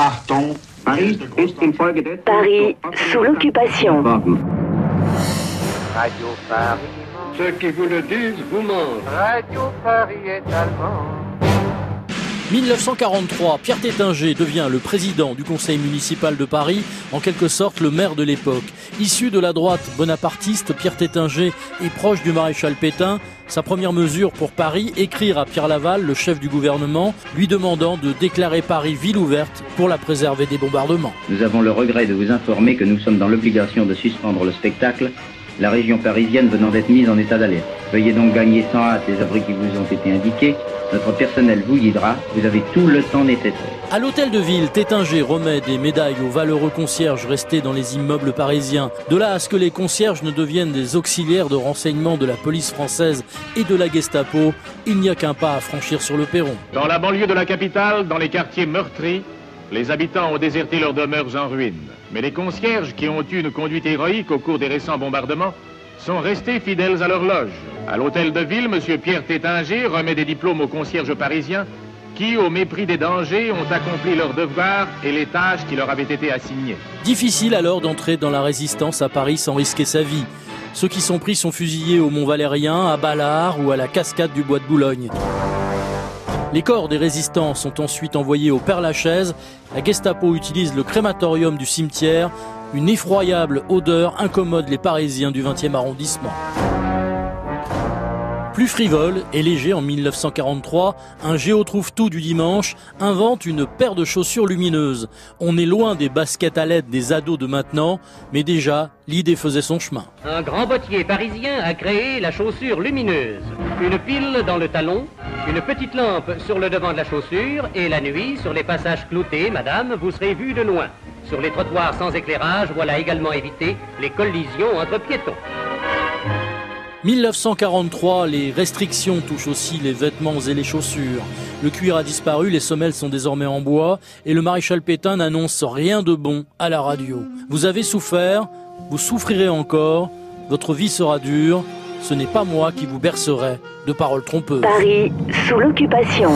Achtung, Paris ist infolge des Paris sous l'occupation. Radio Paris. Ceux qui vous le disent vous mentent. Radio Paris est allemand. 1943, Pierre Tétinger devient le président du conseil municipal de Paris, en quelque sorte le maire de l'époque. Issu de la droite bonapartiste, Pierre Tétinger est proche du maréchal Pétain. Sa première mesure pour Paris, écrire à Pierre Laval, le chef du gouvernement, lui demandant de déclarer Paris ville ouverte pour la préserver des bombardements. Nous avons le regret de vous informer que nous sommes dans l'obligation de suspendre le spectacle, la région parisienne venant d'être mise en état d'alerte. Veuillez donc gagner sans hâte les abris qui vous ont été indiqués. Notre personnel vous guidera. Vous avez tout le temps nécessaire. À l'hôtel de ville, Tétinger remet des médailles aux valeureux concierges restés dans les immeubles parisiens. De là à ce que les concierges ne deviennent des auxiliaires de renseignement de la police française et de la Gestapo, il n'y a qu'un pas à franchir sur le perron. Dans la banlieue de la capitale, dans les quartiers meurtris, les habitants ont déserté leurs demeures en ruine. Mais les concierges, qui ont eu une conduite héroïque au cours des récents bombardements, sont restés fidèles à leur loge. À l'hôtel de ville, M. Pierre Tétinger remet des diplômes aux concierges parisiens qui, au mépris des dangers, ont accompli leurs devoirs et les tâches qui leur avaient été assignées. Difficile alors d'entrer dans la résistance à Paris sans risquer sa vie. Ceux qui sont pris sont fusillés au Mont Valérien, à Ballard ou à la cascade du Bois de Boulogne. Les corps des résistants sont ensuite envoyés au Père-Lachaise. La Gestapo utilise le crématorium du cimetière. Une effroyable odeur incommode les Parisiens du 20e arrondissement. Plus frivole et léger en 1943, un géo trouve tout du dimanche invente une paire de chaussures lumineuses. On est loin des baskets à LED des ados de maintenant, mais déjà, l'idée faisait son chemin. Un grand bottier parisien a créé la chaussure lumineuse. Une pile dans le talon, une petite lampe sur le devant de la chaussure et la nuit, sur les passages cloutés, madame, vous serez vu de loin. Sur les trottoirs sans éclairage, voilà également éviter les collisions entre piétons. 1943, les restrictions touchent aussi les vêtements et les chaussures. Le cuir a disparu, les semelles sont désormais en bois et le maréchal Pétain n'annonce rien de bon à la radio. Vous avez souffert, vous souffrirez encore, votre vie sera dure, ce n'est pas moi qui vous bercerai de paroles trompeuses. Paris sous l'occupation.